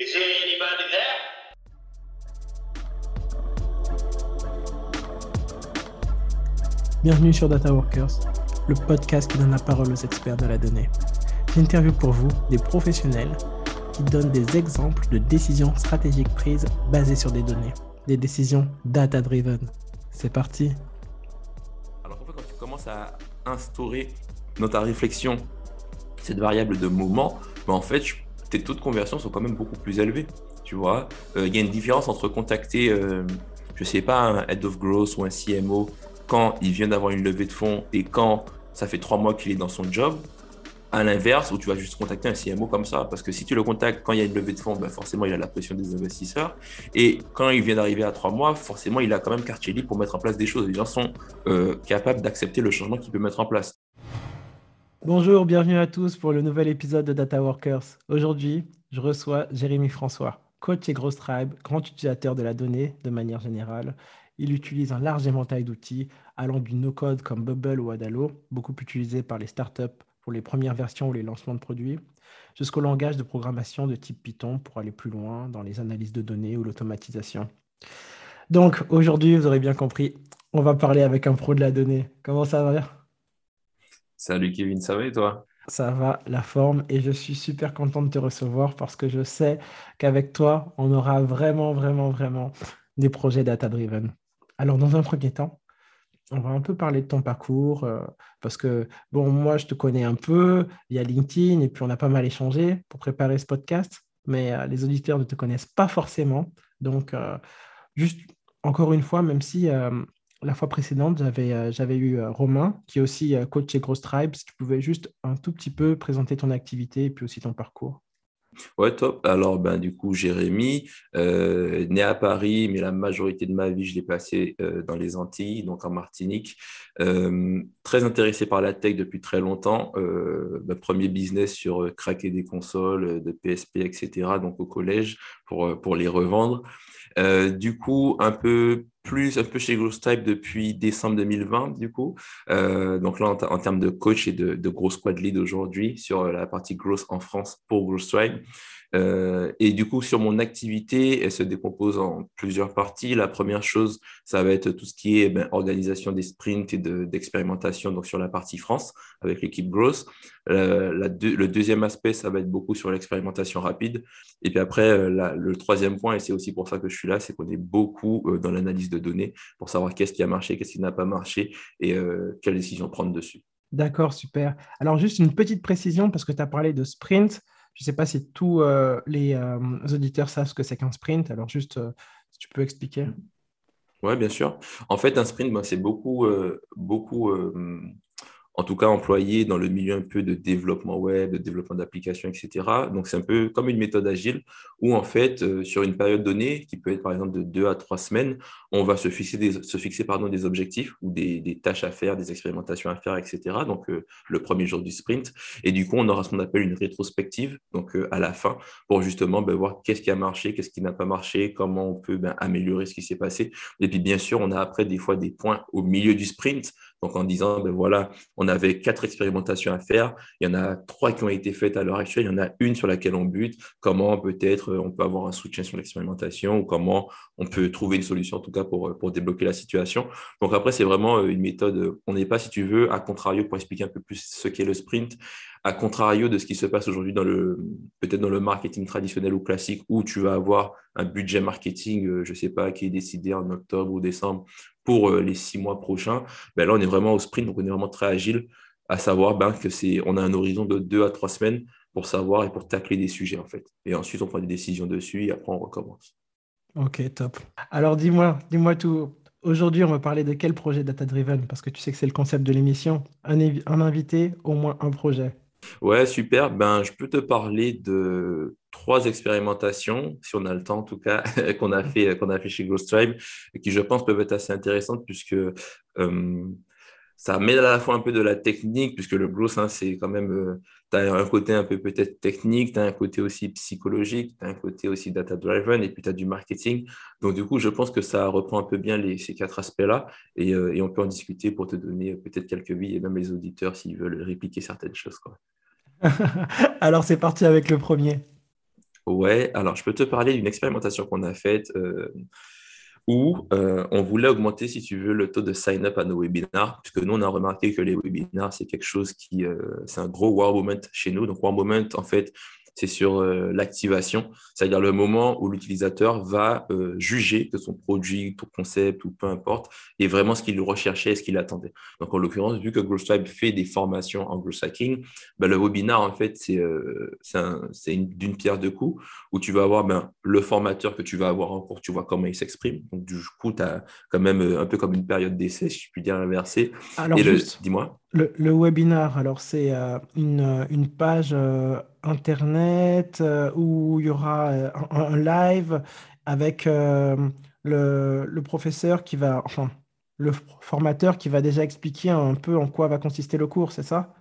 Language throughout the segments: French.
Is there anybody there? Bienvenue sur Data Workers, le podcast qui donne la parole aux experts de la donnée. J'interviewe pour vous des professionnels qui donnent des exemples de décisions stratégiques prises basées sur des données, des décisions data-driven. C'est parti. Alors en fait, quand tu commences à instaurer dans ta réflexion cette variable de mouvement, ben, en fait, tes taux de conversion sont quand même beaucoup plus élevés. Tu vois, Euh, il y a une différence entre contacter, euh, je sais pas, un head of growth ou un CMO quand il vient d'avoir une levée de fonds et quand ça fait trois mois qu'il est dans son job. À l'inverse, où tu vas juste contacter un CMO comme ça, parce que si tu le contactes quand il y a une levée de fonds, ben forcément il a la pression des investisseurs. Et quand il vient d'arriver à trois mois, forcément il a quand même quartier libre pour mettre en place des choses. Les gens sont euh, capables d'accepter le changement qu'il peut mettre en place. Bonjour, bienvenue à tous pour le nouvel épisode de Data Workers. Aujourd'hui, je reçois Jérémy François, coach et Gross Tribe, grand utilisateur de la donnée de manière générale. Il utilise un large éventail d'outils allant du no-code comme Bubble ou Adalo, beaucoup utilisé par les startups pour les premières versions ou les lancements de produits, jusqu'au langage de programmation de type Python pour aller plus loin dans les analyses de données ou l'automatisation. Donc aujourd'hui, vous aurez bien compris, on va parler avec un pro de la donnée. Comment ça va? Salut Kevin, ça va et toi? Ça va, la forme, et je suis super content de te recevoir parce que je sais qu'avec toi, on aura vraiment, vraiment, vraiment des projets data-driven. Alors, dans un premier temps, on va un peu parler de ton parcours euh, parce que, bon, moi, je te connais un peu, il y a LinkedIn et puis on a pas mal échangé pour préparer ce podcast, mais euh, les auditeurs ne te connaissent pas forcément. Donc, euh, juste encore une fois, même si la fois précédente, j'avais euh, eu euh, Romain, qui est aussi euh, coach chez Gross Tribe, si tu pouvais juste un tout petit peu présenter ton activité et puis aussi ton parcours. Ouais, top. Alors, ben, du coup, Jérémy, né à Paris, mais la majorité de ma vie, je l'ai passé euh, dans les Antilles, donc en Martinique. Très intéressé par la tech depuis très longtemps. Mon premier business sur craquer des consoles, de PSP, etc., donc au collège, pour, pour les revendre. Du coup, un peu plus, un peu chez Growth Type depuis décembre 2020, du coup. Euh, donc là, en, termes de coach et de, de gros squad lead aujourd'hui sur la partie growth en France pour Growth Tribe. Euh, et du coup, sur mon activité, elle se décompose en plusieurs parties. La première chose, ça va être tout ce qui est ben, organisation des sprints et d'expérimentation, de, donc sur la partie France avec l'équipe Growth. Euh, le deuxième aspect, ça va être beaucoup sur l'expérimentation rapide. Et puis après, euh, le troisième point, et c'est aussi pour ça que je suis là, c'est qu'on est beaucoup dans l'analyse de données pour savoir qu'est-ce qui a marché, qu'est-ce qui n'a pas marché et quelles décisions prendre dessus. D'accord, super. Alors, juste une petite précision, parce que tu as parlé de sprint. Je ne sais pas si tous euh, les euh, auditeurs savent ce que c'est qu'un sprint. Alors, juste, euh, si tu peux expliquer. Oui, bien sûr. En fait, un sprint, ben, c'est beaucoup, beaucoup en tout cas employé dans le milieu un peu de développement web, de développement d'applications, etc. Donc, c'est un peu comme une méthode agile où, en fait, euh, sur une période donnée, qui peut être par exemple de deux à trois semaines, on va se fixer des, se fixer, pardon, des objectifs ou des, des, tâches à faire, des expérimentations à faire, etc. Donc, euh, le premier jour du sprint. Et du coup, on aura ce qu'on appelle une rétrospective, donc euh, à la fin, pour justement ben, voir qu'est-ce qui a marché, qu'est-ce qui n'a pas marché, comment on peut ben, améliorer ce qui s'est passé. Et puis, bien sûr, on a après des fois des points au milieu du sprint donc en disant, ben voilà, on avait quatre expérimentations à faire, il y en a trois qui ont été faites à l'heure actuelle, il y en a une sur laquelle on bute, comment peut-être on peut avoir un soutien sur l'expérimentation ou comment on peut trouver une solution en tout cas pour, pour débloquer la situation. Donc après, c'est vraiment une méthode, on n'est pas, si tu veux, à contrario pour expliquer un peu plus ce qu'est le sprint, à contrario de ce qui se passe aujourd'hui dans le peut-être dans le marketing traditionnel ou classique où tu vas avoir un budget marketing, je ne sais pas, qui est décidé en octobre ou décembre pour les six mois prochains. Ben là, on est vraiment au sprint, donc on est vraiment très agile, à savoir ben, que c'est on a un horizon de deux à trois semaines pour savoir et pour tacler des sujets en fait. Et ensuite, on prend des décisions dessus et après on recommence. Ok, top. Alors dis-moi, dis-moi tout. Aujourd'hui, on va parler de quel projet data driven parce que tu sais que c'est le concept de l'émission. Un invité, au moins un projet. Ouais, super. Ben, je peux te parler de trois expérimentations, si on a le temps en tout cas, qu'on a fait, qu'on a fait chez Ghost Tribe, qui je pense peuvent être assez intéressantes puisque euh, ça met à la fois un peu de la technique, puisque le growth, hein, c'est quand même, euh, tu as un côté un peu peut-être technique, tu as un côté aussi psychologique, tu as un côté aussi data-driven, et puis tu as du marketing. Donc, du coup, je pense que ça reprend un peu bien les, ces quatre aspects-là, et, euh, et, on peut en discuter pour te donner peut-être quelques billes, et même les auditeurs s'ils veulent répliquer certaines choses. Quoi. Alors, c'est parti avec le premier. Ouais, alors je peux te parler d'une expérimentation qu'on a faite où euh, on voulait augmenter, si tu veux, le taux de sign-up à nos webinars, puisque nous, on a remarqué que les webinars, c'est quelque chose qui, euh, c'est un gros wow moment chez nous. Donc, wow moment, en fait, c'est sur euh, l'activation, c'est-à-dire le moment où l'utilisateur va euh, juger que son produit, ton concept ou peu importe est vraiment ce qu'il recherchait et ce qu'il attendait. Donc, en l'occurrence, vu que GrowStripe fait des formations en growth hacking, ben, le webinar, en fait, c'est euh, d'une pierre deux coups où tu vas avoir ben, le formateur que tu vas avoir en cours, tu vois comment il s'exprime. Donc, du coup, tu as quand même un peu comme une période d'essai, si je puis dire inversé. Alors, dis-moi. Le, webinar, alors c'est une, une, page Internet euh, où il y aura euh, un, live avec euh, le, professeur qui va, enfin, le formateur qui va déjà expliquer un peu en quoi va consister le cours, c'est ça?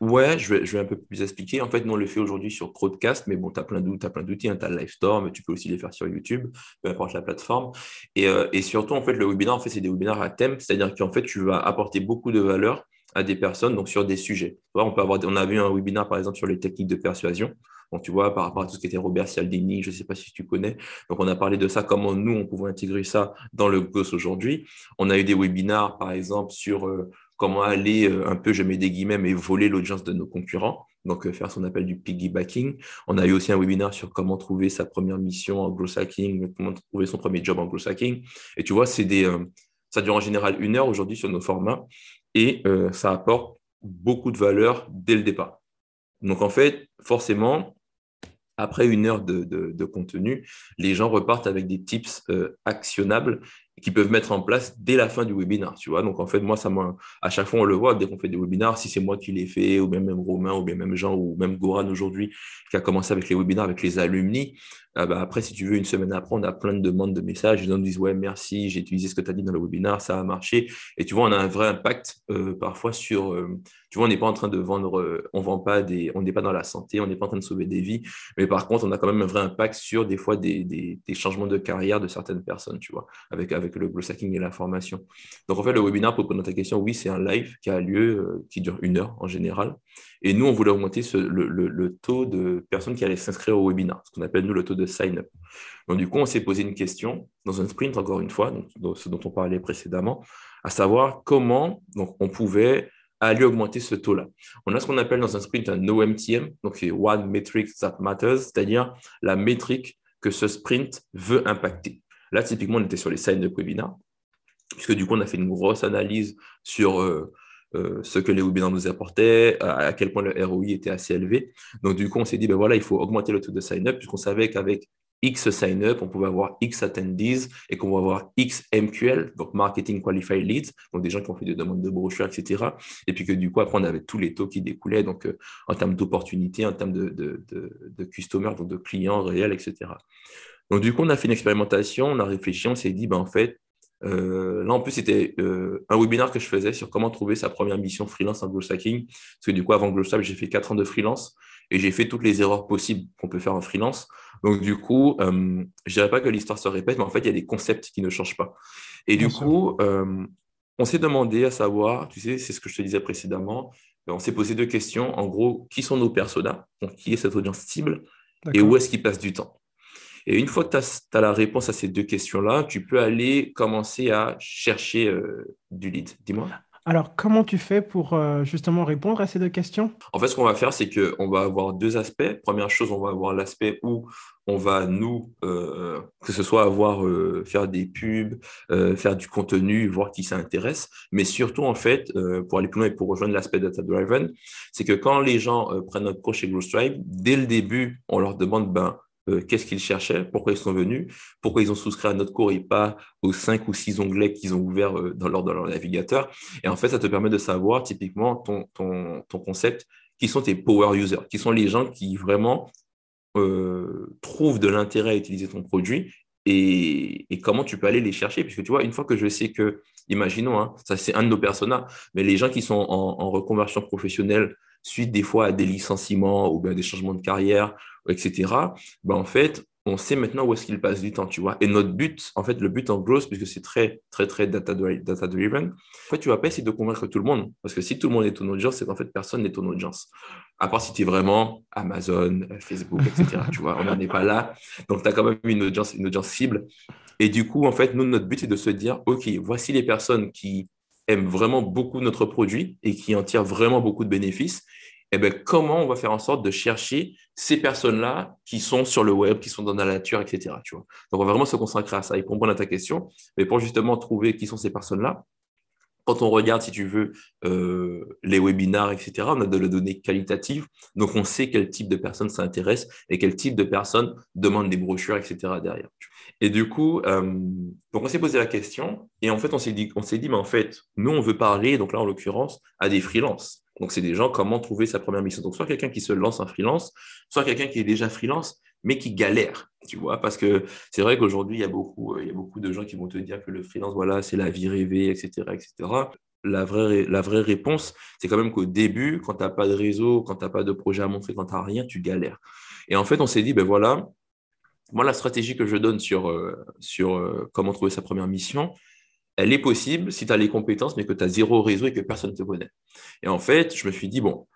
Ouais, je vais, un peu plus expliquer. En fait, nous, on le fait aujourd'hui sur Crowdcast, mais bon, tu as plein d'outils, hein, tu as Livestorm, tu peux aussi les faire sur YouTube, peu importe la plateforme. Et, et surtout, en fait, le webinaire, en fait, c'est des webinaires à thème, c'est-à-dire qu'en fait, tu vas apporter beaucoup de valeur à des personnes donc sur des sujets. On, peut avoir, on a vu un webinaire, par exemple, sur les techniques de persuasion. Donc, tu vois, par rapport à tout ce qui était Robert Cialdini, je ne sais pas si tu connais. Donc, on a parlé de ça, comment nous, on pouvait intégrer ça dans le GOS aujourd'hui. On a eu des webinaires, par exemple, sur euh, comment aller euh, un peu, je mets des guillemets, mais voler l'audience de nos concurrents. Donc, euh, faire son appel du piggybacking. On a eu aussi un webinaire sur comment trouver sa première mission en growth hacking, comment trouver son premier job en growth hacking. Et tu vois, c'est des, ça dure en général une heure aujourd'hui sur nos formats et euh, ça apporte beaucoup de valeur dès le départ. Donc en fait, forcément, après une heure de, contenu, les gens repartent avec des tips euh, actionnables qui peuvent mettre en place dès la fin du webinaire, tu vois. Donc, en fait, moi, à chaque fois, on le voit, dès qu'on fait des webinaires, si c'est moi qui l'ai fait, ou bien même Romain, ou bien même Jean, ou même Goran aujourd'hui, qui a commencé avec les webinaires avec les alumni, ah bah, après, si tu veux, une semaine après, on a plein de demandes de messages. Gens nous disent Ouais, merci, j'ai utilisé ce que tu as dit dans le webinaire, ça a marché. Et tu vois, on a un vrai impact euh, parfois sur. Euh, tu vois, on n'est pas en train de vendre, euh, on vend pas des. On n'est pas dans la santé, on n'est pas en train de sauver des vies. Mais par contre, on a quand même un vrai impact sur des fois des, changements de carrière de certaines personnes, tu vois, avec, le growth et la formation. Donc, en fait, le webinaire, pour répondre à ta question, oui, c'est un live qui a lieu, qui dure une heure en général. Et nous, on voulait augmenter le, taux de personnes qui allaient s'inscrire au webinaire, ce qu'on appelle nous le taux de sign-up. Donc, du coup, on s'est posé une question dans un sprint, encore une fois, ce dont on parlait précédemment, à savoir comment on pouvait aller augmenter ce taux-là. On a ce qu'on appelle dans un sprint un OMTM, donc c'est One Metric That Matters, c'est-à-dire la métrique que ce sprint veut impacter. Là, typiquement, on était sur les sign-up webinaire, puisque du coup, on a fait une grosse analyse sur... Euh, euh, ce que les webinars nous apportaient, à, quel point le ROI était assez élevé. Donc, du coup, on s'est dit, ben voilà, il faut augmenter le taux de sign-up, puisqu'on savait qu'avec X sign-up, on pouvait avoir X attendees et qu'on va avoir X MQL, donc Marketing Qualified Leads, donc des gens qui ont fait des demandes de brochures, etc. Et puis que du coup, après, on avait tous les taux qui découlaient, donc euh, en termes d'opportunités, en termes de, de, de, customers, donc de clients réels, etc. Donc du coup, on a fait une expérimentation, on a réfléchi, on s'est dit, ben, en fait, euh, là, en plus, c'était euh, un webinaire que je faisais sur comment trouver sa première mission freelance en growth hacking. Parce que du coup, avant GrowthStyle, j'ai fait 4 ans de freelance et j'ai fait toutes les erreurs possibles qu'on peut faire en freelance. Donc, du coup, euh, je ne dirais pas que l'histoire se répète, mais en fait, il y a des concepts qui ne changent pas. Et du coup, on s'est demandé à savoir, tu sais, c'est ce que je te disais précédemment, on s'est posé deux questions. En gros, qui sont nos personas? Donc, qui est cette audience cible? Et où est-ce qu'ils passent du temps? Et une fois que tu as, la réponse à ces deux questions-là, tu peux aller commencer à chercher euh, du lead. Dis-moi. Alors, comment tu fais pour euh, justement répondre à ces deux questions? En fait, ce qu'on va faire, c'est qu'on va avoir deux aspects. Première chose, on va avoir l'aspect où on va, nous, euh, que ce soit avoir, faire des pubs, faire du contenu, voir qui ça intéresse. Mais surtout, en fait, pour aller plus loin et pour rejoindre l'aspect data-driven, c'est que quand les gens prennent notre coach chez GrowStripe, dès le début, on leur demande, ben, euh, qu'est-ce qu'ils cherchaient, pourquoi ils sont venus, pourquoi ils ont souscrit à notre cours et pas aux cinq ou six onglets qu'ils ont ouverts euh, dans leur, dans leur navigateur. Et en fait, ça te permet de savoir typiquement ton, ton, concept, qui sont tes power users, qui sont les gens qui vraiment euh, trouvent de l'intérêt à utiliser ton produit et, et, comment tu peux aller les chercher. Puisque tu vois, une fois que je sais que, imaginons, hein, ça c'est un de nos personas, mais les gens qui sont en, en reconversion professionnelle suite des fois à des licenciements ou bien des changements de carrière etc., ben en fait, on sait maintenant où est-ce qu'il passe du temps, tu vois. Et notre but, en fait, le but en growth, puisque c'est très, très, très data-driven, en fait, tu vas pas essayer de convaincre tout le monde. Parce que si tout le monde est ton audience, c'est qu'en fait, personne n'est ton audience. À part si tu es vraiment Amazon, Facebook, etc. tu vois, on n'en est pas là. Donc, tu as quand même une audience, une audience cible. Et du coup, en fait, nous, notre but, c'est de se dire, OK, voici les personnes qui aiment vraiment beaucoup notre produit et qui en tirent vraiment beaucoup de bénéfices eh ben, comment on va faire en sorte de chercher ces personnes-là qui sont sur le web, qui sont dans la nature, etc. Tu vois Donc, on va vraiment se concentrer à ça et comprendre à ta question. Mais pour justement trouver qui sont ces personnes-là, quand on regarde, si tu veux, euh, les webinars, etc., on a de la donnée qualitative. Donc, on sait quel type de personnes s'intéressent et quel type de personnes demandent des brochures, etc. derrière. Et du coup, euh, donc on s'est posé la question et en fait, on s'est dit, on s'est dit, mais en fait, nous, on veut parler, donc là, en l'occurrence, à des freelances. Donc, c'est des gens, comment trouver sa première mission. Donc, soit quelqu'un qui se lance en freelance, soit quelqu'un qui est déjà freelance, mais qui galère, tu vois, parce que c'est vrai qu'aujourd'hui, il, y a beaucoup, euh, il y a beaucoup de gens qui vont te dire que le freelance, voilà, c'est la vie rêvée, etc., etc. La vraie, la vraie réponse, c'est quand même qu'au début, quand tu n'as pas de réseau, quand tu n'as pas de projet à montrer, quand tu n'as rien, tu galères. Et en fait, on s'est dit, ben voilà, moi, la stratégie que je donne sur, euh, euh, comment trouver sa première mission, elle est possible si tu as les compétences, mais que tu as zéro réseau et que personne ne te connaît. Et en fait, je me suis dit, bon,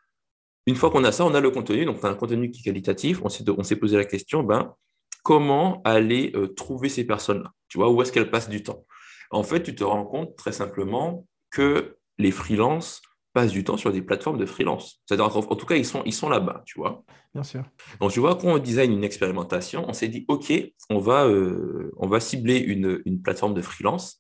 une fois qu'on a ça, on a le contenu, donc tu as un contenu qui est qualitatif, on s'est posé la question, ben, comment aller euh, trouver ces personnes-là? Tu vois, où est-ce qu'elles passent du temps? En fait, tu te rends compte très simplement que les freelances passent du temps sur des plateformes de freelance. C'est-à-dire, en, tout cas, ils sont, ils sont là-bas, tu vois. Bien sûr. Donc, tu vois, quand on design une expérimentation, on s'est dit, OK, on va, euh, on va cibler une, une plateforme de freelance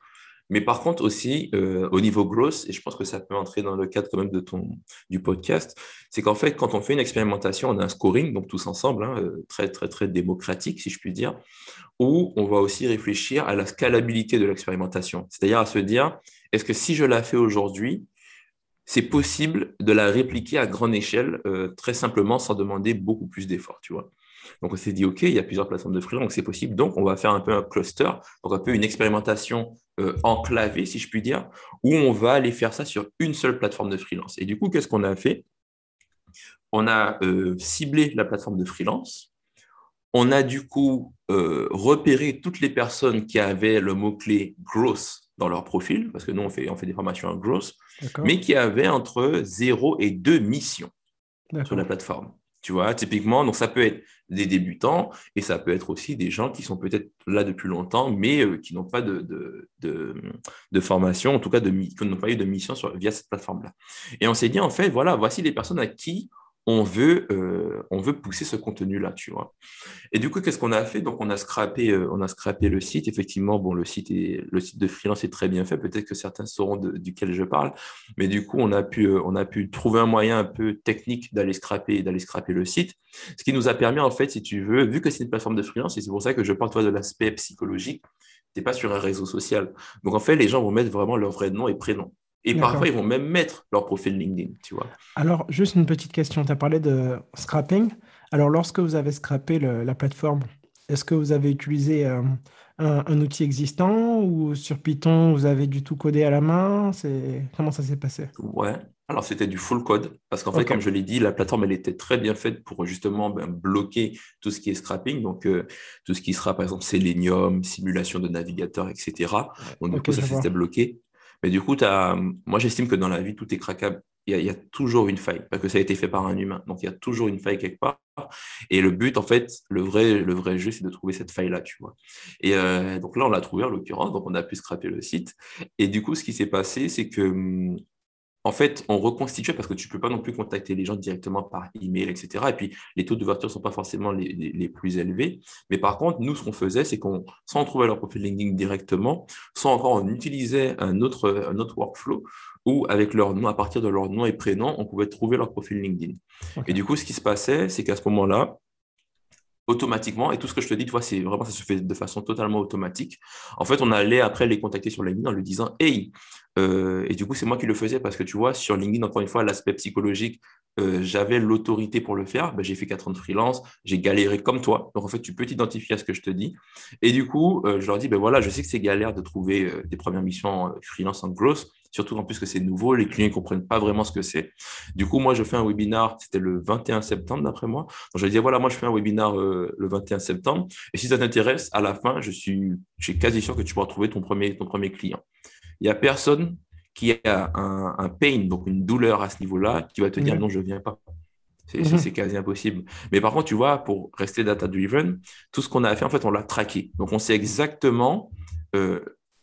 mais par contre aussi, euh, au niveau growth, et je pense que ça peut entrer dans le cadre quand même de ton, du podcast, c'est qu'en fait, quand on fait une expérimentation, on a un scoring, donc tous ensemble, hein, euh, très, très, très démocratique, si je puis dire, où on va aussi réfléchir à la scalabilité de l'expérimentation. C'est-à-dire à se dire, est-ce que si je la fais aujourd'hui, c'est possible de la répliquer à grande échelle, euh, très simplement, sans demander beaucoup plus d'efforts, tu. Donc, on s'est dit, OK, il y a plusieurs plateformes de freelance, donc c'est possible. Donc, on va faire un peu un cluster, donc un peu une expérimentation euh, enclavée, si je puis dire, où on va aller faire ça sur une seule plateforme de freelance. Et du coup, qu'est-ce qu'on a fait? On a euh, ciblé la plateforme de freelance. On a du coup repéré toutes les personnes qui avaient le mot-clé growth dans leur profil, parce que nous, on fait, on fait des formations en growth, mais qui avaient entre 0 et 2 missions sur la plateforme. Tu vois, typiquement, donc ça peut être des débutants et ça peut être aussi des gens qui sont peut-être là depuis longtemps, mais euh, qui n'ont pas de, de, formation, en tout cas de, qui n'ont pas eu de mission sur, via cette plateforme-là. Et on s'est dit, en fait, voilà, voici les personnes à qui on veut, euh, on veut pousser ce contenu-là, tu vois. Et du coup, qu'est-ce qu'on a fait? Donc, on a scrappé, euh, on a scrappé le site. Effectivement, bon, le site est, le site de freelance est très bien fait. Peut-être que certains sauront duquel je parle, mais du coup, on a pu, euh, on a pu trouver un moyen un peu technique d'aller scraper, d'aller scraper le site, ce qui nous a permis, en fait, si tu veux, vu que c'est une plateforme de freelance, et c'est pour ça que je parle de l'aspect psychologique, tu n'es pas sur un réseau social. Donc, en fait, les gens vont mettre vraiment leur vrai nom et prénom. Et parfois, ils vont même mettre leur profil LinkedIn, tu vois. Alors, juste une petite question. Tu as parlé de scrapping. Alors, lorsque vous avez scrappé la plateforme, est-ce que vous avez utilisé euh, un, outil existant ou sur Python, vous avez du tout codé à la main? Comment ça s'est passé? Ouais, alors c'était du full code parce qu'en fait, comme je l'ai dit, la plateforme, elle était très bien faite pour justement ben, bloquer tout ce qui est scrapping, donc euh, tout ce qui sera par exemple Selenium, simulation de navigateur, etc. Donc du coup, ça s'était bloqué. Mais du coup, moi, j'estime que dans la vie, tout est craquable. Il y, a, toujours une faille, parce que ça a été fait par un humain. Donc, il y a toujours une faille quelque part. Et le but, en fait, le vrai, le vrai jeu, c'est de trouver cette faille-là, tu vois. Et euh, donc là, on l'a trouvé en l'occurrence, donc on a pu scraper le site. Et du coup, ce qui s'est passé, c'est que hum, en fait, on reconstituait parce que tu ne peux pas non plus contacter les gens directement par email, etc. Et puis, les taux d'ouverture ne sont pas forcément les, plus élevés. Mais par contre, nous, ce qu'on faisait, c'est qu'on, on trouvait leur profil LinkedIn directement, soit encore on utilisait un autre, un autre workflow où, avec leur nom, à partir de leur nom et prénom, on pouvait trouver leur profil LinkedIn. Et du coup, ce qui se passait, c'est qu'à ce moment-là, automatiquement. Et tout ce que je te dis, tu vois, c'est vraiment, ça se fait de façon totalement automatique. En fait, on allait après les contacter sur LinkedIn en lui disant Hey, Euh, et du coup, c'est moi qui le faisais parce que tu vois, sur LinkedIn, encore une fois, l'aspect psychologique, euh, j'avais l'autorité pour le faire. Ben, j'ai fait quatre ans de freelance, j'ai galéré comme toi. Donc, en fait, tu peux t'identifier à ce que je te dis. Et du coup, je leur dis, ben voilà, je sais que c'est galère de trouver des premières missions freelance en growth surtout en plus que c'est nouveau, les clients ne comprennent pas vraiment ce que c'est. Du coup, moi, je fais un webinar, c'était le 21 septembre d'après moi. Donc, je dis, voilà, moi, je fais un webinar euh, le 21 septembre. Et si ça t'intéresse, à la fin, je suis, je quasi sûr que tu pourras trouver ton premier, ton premier client. Il n'y a personne qui a un, pain, donc une douleur à ce niveau-là, qui va te dire non, je ne viens pas. Mhm. C'est quasi impossible. Mais par contre, tu vois, pour rester data-driven, tout ce qu'on a fait, en fait, on l'a traqué. Donc, on sait exactement euh,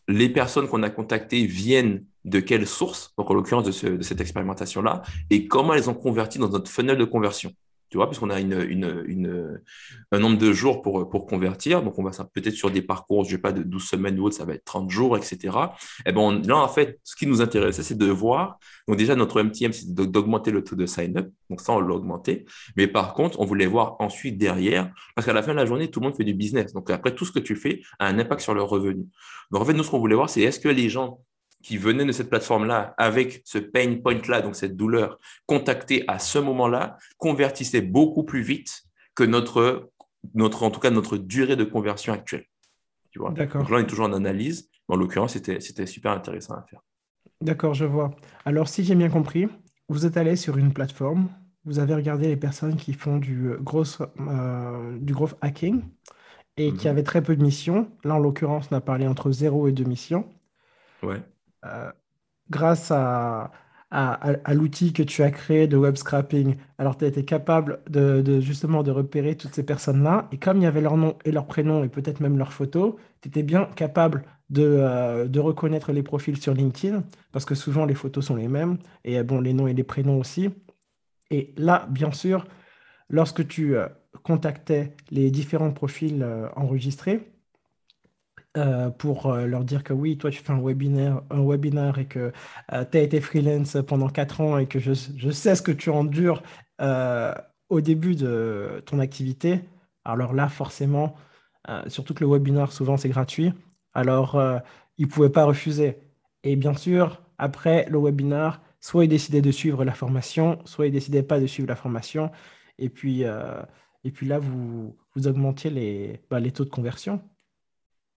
les personnes qu'on a contactées viennent de quelle source, donc en l'occurrence de, cette expérimentation-là, et comment elles ont converti dans notre funnel de conversion. Tu vois, puisqu'on a un nombre de jours pour, convertir, donc on va peut-être sur des parcours, je ne sais pas, de 12 semaines ou autre, ça va être 30 jours, etc. Et eh ben là, en fait, ce qui nous intéressait, c'est de voir, donc déjà, notre MTM, c'est d'augmenter le taux de sign-up, donc ça, on l'a augmenté, mais par contre, on voulait voir ensuite derrière, parce qu'à la fin de la journée, tout le monde fait du business, donc après, tout ce que tu fais a un impact sur leur revenu. Donc en fait, nous, ce qu'on voulait voir, c'est est-ce que les gens qui venaient de cette plateforme-là avec ce pain point-là, donc cette douleur, contactée à ce moment-là, convertissaient beaucoup plus vite que notre, notre, en tout cas, notre durée de conversion actuelle. Tu vois? Donc là, on est toujours en analyse. En l'occurrence, c'était, c'était super intéressant à faire. D'accord, je vois. Alors, si j'ai bien compris, vous êtes allé sur une plateforme, vous avez regardé les personnes qui font du gros, euh, du gros hacking et qui mhm. avaient très peu de missions. Là, en l'occurrence, on a parlé entre 0 et 2 missions. Ouais. Euh, grâce à, l'outil que tu as créé de web scrapping, alors tu as été capable de, justement de repérer toutes ces personnes-là. Et comme il y avait leur nom et leur prénom et peut-être même leur photo, tu étais bien capable de, euh, reconnaître les profils sur LinkedIn, parce que souvent les photos sont les mêmes, et euh, bon, les noms et les prénoms aussi. Et là, bien sûr, lorsque tu contactais les différents profils enregistrés, euh, pour euh, leur dire que oui, toi tu fais un webinaire, un webinaire et que euh, tu as été freelance pendant 4 ans et que je, je sais ce que tu endures au début de ton activité. Alors là, forcément, surtout que le webinaire, souvent c'est gratuit, alors ils ne pouvaient pas refuser. Et bien sûr, après le webinaire, soit ils décidaient de suivre la formation, soit ils décidaient pas de suivre la formation. Et puis, et puis là, vous, vous augmentiez les, bah, les taux de conversion.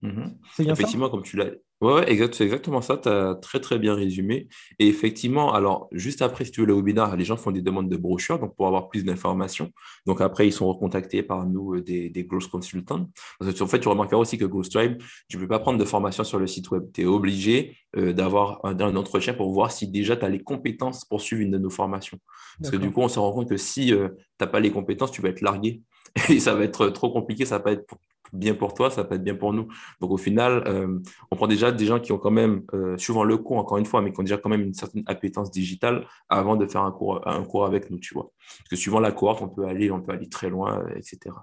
Mhm. Effectivement, comme tu l'as. Ouais, exact, c'est exactement ça. Tu as très, très bien résumé. Et effectivement, alors, juste après, si tu veux, le webinaire, les gens font des demandes de brochures donc pour avoir plus d'informations. Donc, après, ils sont recontactés par nous, euh, des, des growth consultants. Parce que, en fait, tu remarqueras aussi que Growth Tribe, tu ne peux pas prendre de formation sur le site web. Tu es obligé euh, d'avoir un, un, entretien pour voir si déjà tu as les compétences pour suivre une de nos formations. Parce que du coup, on se rend compte que si euh, tu n'as pas les compétences, tu vas être largué. Et ça va être trop compliqué, ça va pas être bien pour toi, ça peut être bien pour nous. Donc au final, euh, on prend déjà des gens qui ont quand même, euh, souvent le cours, encore une fois, mais qui ont déjà quand même une certaine appétence digitale avant de faire un cours, avec nous, tu vois. Parce que suivant la cohorte, on peut aller, on peut aller très loin, etc.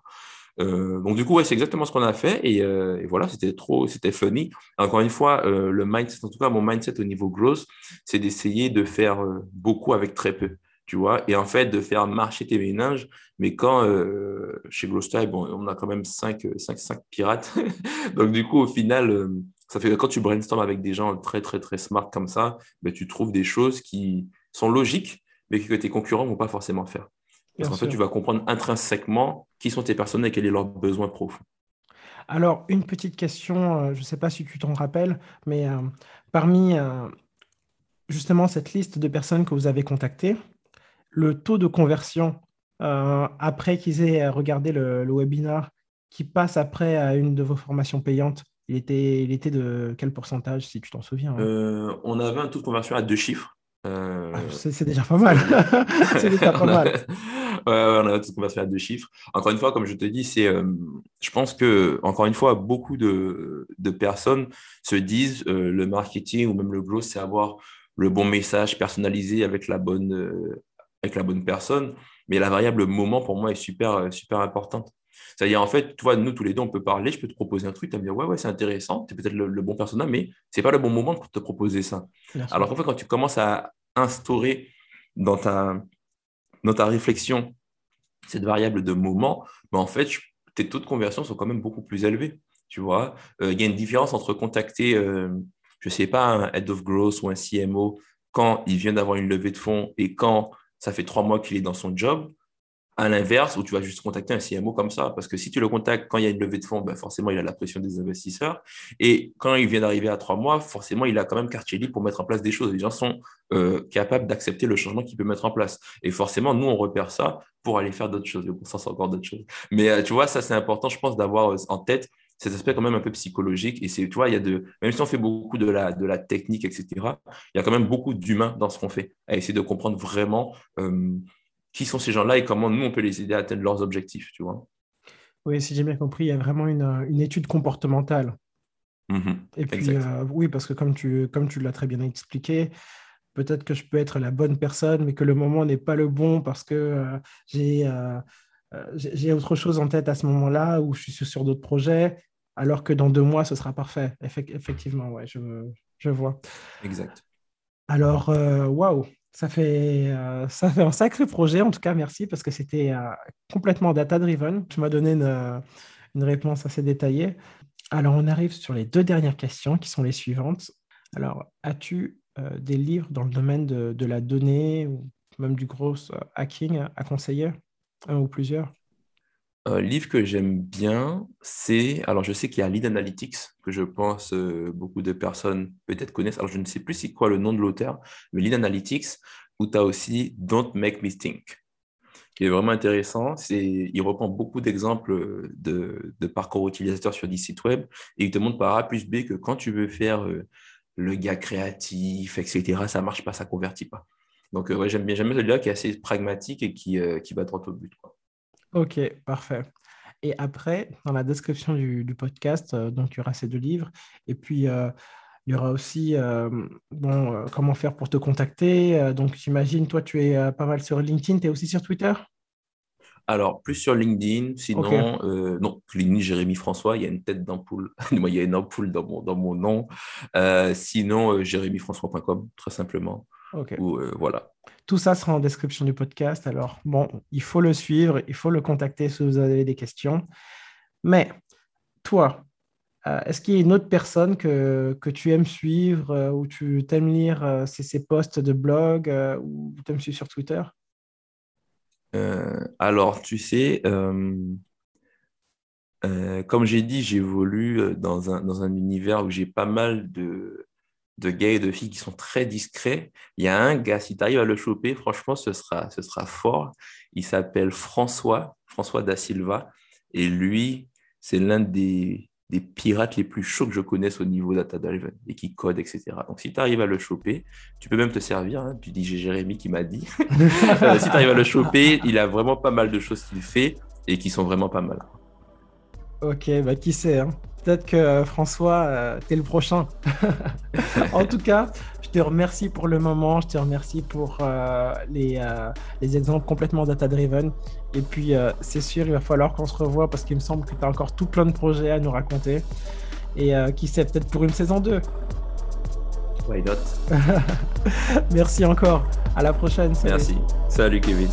Euh, donc du coup, ouais, c'est exactement ce qu'on a fait et, et voilà, c'était trop, c'était funny. Encore une fois, le mindset, en tout cas mon mindset au niveau growth, c'est d'essayer de faire beaucoup avec très peu tu vois, et en fait de faire marcher tes ménages. Mais quand euh, chez Glowstyle, bon, on a quand même 5, 5, 5 pirates. Donc du coup, au final, euh, ça fait que quand tu brainstorms avec des gens très, très, très smart comme ça, ben, tu trouves des choses qui sont logiques, mais que tes concurrents ne vont pas forcément faire. Parce qu'en fait, tu vas comprendre intrinsèquement qui sont tes personnes et quels sont leurs besoins profonds. Alors, une petite question, euh, je ne sais pas si tu t'en rappelles, mais parmi justement cette liste de personnes que vous avez contactées, le taux de conversion euh, après qu'ils aient regardé le, le, webinaire qui passe après à une de vos formations payantes, il était, il était de quel pourcentage, si tu t'en souviens hein? Euh, On avait un taux de conversion à deux chiffres. Euh, ah, c'est déjà pas mal. c'est déjà pas mal. ouais, on a un taux de conversion à deux chiffres. Encore une fois, comme je te dis, c'est, je pense que, encore une fois, beaucoup de, de personnes se disent le marketing ou même le growth, c'est avoir le bon message personnalisé avec la bonne, avec la bonne personne. Mais la variable moment, pour moi, est super, euh, super importante. C'est-à-dire, en fait, tu vois, nous, tous les deux, on peut parler, je peux te proposer un truc, tu vas me dire, ouais, ouais, c'est intéressant, tu es peut-être le, bon personnage, mais ce n'est pas le bon moment pour te proposer ça. Alors qu'en fait, quand tu commences à instaurer dans ta, dans ta réflexion cette variable de moment, ben, en fait, tes taux de conversion sont quand même beaucoup plus élevés. Tu vois, euh, il y a une différence entre contacter euh, je ne sais pas, un head of growth ou un CMO quand il vient d'avoir une levée de fonds et quand ça fait trois mois qu'il est dans son job, à l'inverse, où tu vas juste contacter un CMO comme ça, parce que si tu le contactes quand il y a une levée de fonds, ben forcément, il a la pression des investisseurs. Et quand il vient d'arriver à trois mois, forcément, il a quand même quartier libre pour mettre en place des choses. Les gens sont euh, capables d'accepter le changement qu'il peut mettre en place. Et forcément, nous, on repère ça pour aller faire d'autres choses. Le bon sens, encore d'autres choses. Mais euh, tu vois, ça, c'est important, je pense, d'avoir euh, en tête cet aspect quand même un peu psychologique. Et c'est, tu vois, il y a de, même si on fait beaucoup de la, de la technique, etc., il y a quand même beaucoup d'humains dans ce qu'on fait, à essayer de comprendre vraiment qui sont ces gens-là et comment nous, on peut les aider à atteindre leurs objectifs, tu vois. Oui, si j'ai bien compris, il y a vraiment une, une étude comportementale. Mm-hmm. et puis, euh, oui, parce que comme tu, comme tu l'as très bien expliqué, peut-être que je peux être la bonne personne, mais que le moment n'est pas le bon parce que euh, euh, j'ai j'ai autre chose en tête à ce moment-là ou je suis sur d'autres projets, alors que dans deux mois, ce sera parfait. effectivement, ouais, je, je vois. Exact. Alors, waouh, ça fait, euh, ça fait un sacré projet, en tout cas, merci, parce que c'était euh, complètement data-driven. Tu m'as donné une, une, réponse assez détaillée. Alors, on arrive sur les deux dernières questions qui sont les suivantes. Alors, as-tu euh, des livres dans le domaine de, de, la donnée ou même du gros hacking à conseiller? Un ou plusieurs un livre que j'aime bien, c'est. Alors, je sais qu'il y a Lead Analytics, que je pense euh, beaucoup de personnes peut-être connaissent. Alors, je ne sais plus c'est quoi le nom de l'auteur, mais Lead Analytics, où tu as aussi Don't Make Me Think, qui est vraiment intéressant. Il reprend beaucoup d'exemples de, parcours utilisateurs sur des sites web et il te montre par A plus B que quand tu veux faire euh, le gars créatif, etc., ça ne marche pas, ça ne convertit pas. Donc, euh, ouais, j'aime bien, celui-là qui est assez pragmatique et qui, qui va droit au but. Quoi. Ok, parfait. Et après, dans la description du, podcast, euh, donc il y aura ces deux livres. Et puis, euh, il y aura aussi euh, bon, comment faire pour te contacter. donc, j'imagine, toi, tu es pas mal sur LinkedIn. Tu es aussi sur Twitter? Alors, plus sur LinkedIn, sinon, non, LinkedIn, Jérémy François, il y a une tête d'ampoule, il y a une ampoule dans mon, dans mon nom. sinon, jérémyfrançois.com, très simplement. Ok. voilà. Tout ça sera en description du podcast. Alors, bon, il faut le suivre, il faut le contacter si vous avez des questions. Mais toi, euh, est-ce qu'il y a une autre personne que, que tu aimes suivre euh, ou tu aimes lire euh, ses, posts de blog ou tu aimes suivre sur Twitter? Alors, tu sais, comme j'ai dit, j'évolue dans un, dans un univers où j'ai pas mal de, de gars et de filles qui sont très discrets. Il y a un gars, si tu arrives à le choper, franchement, ce sera, ce sera fort. Il s'appelle François, François Da Silva. Et lui, c'est l'un des, des, pirates les plus chauds que je connaisse au niveau data driven et qui code, etc. Donc, si tu arrives à le choper, tu peux même te servir. Hein. Tu dis, j'ai Jérémy qui m'a dit. Euh, si tu arrives à le choper, il a vraiment pas mal de choses qu'il fait et qui sont vraiment pas mal. Ok, bah qui sait, hein Peut-être que euh, François, euh, tu es le prochain. en tout cas, je te remercie pour le moment, je te remercie pour euh, les, les, exemples complètement data-driven. Et puis, c'est sûr, il va falloir qu'on se revoie parce qu'il me semble que tu as encore tout plein de projets à nous raconter. Et qui sait, peut-être pour une saison 2. Why not? Merci encore. À la prochaine. Merci. Salut Kevin.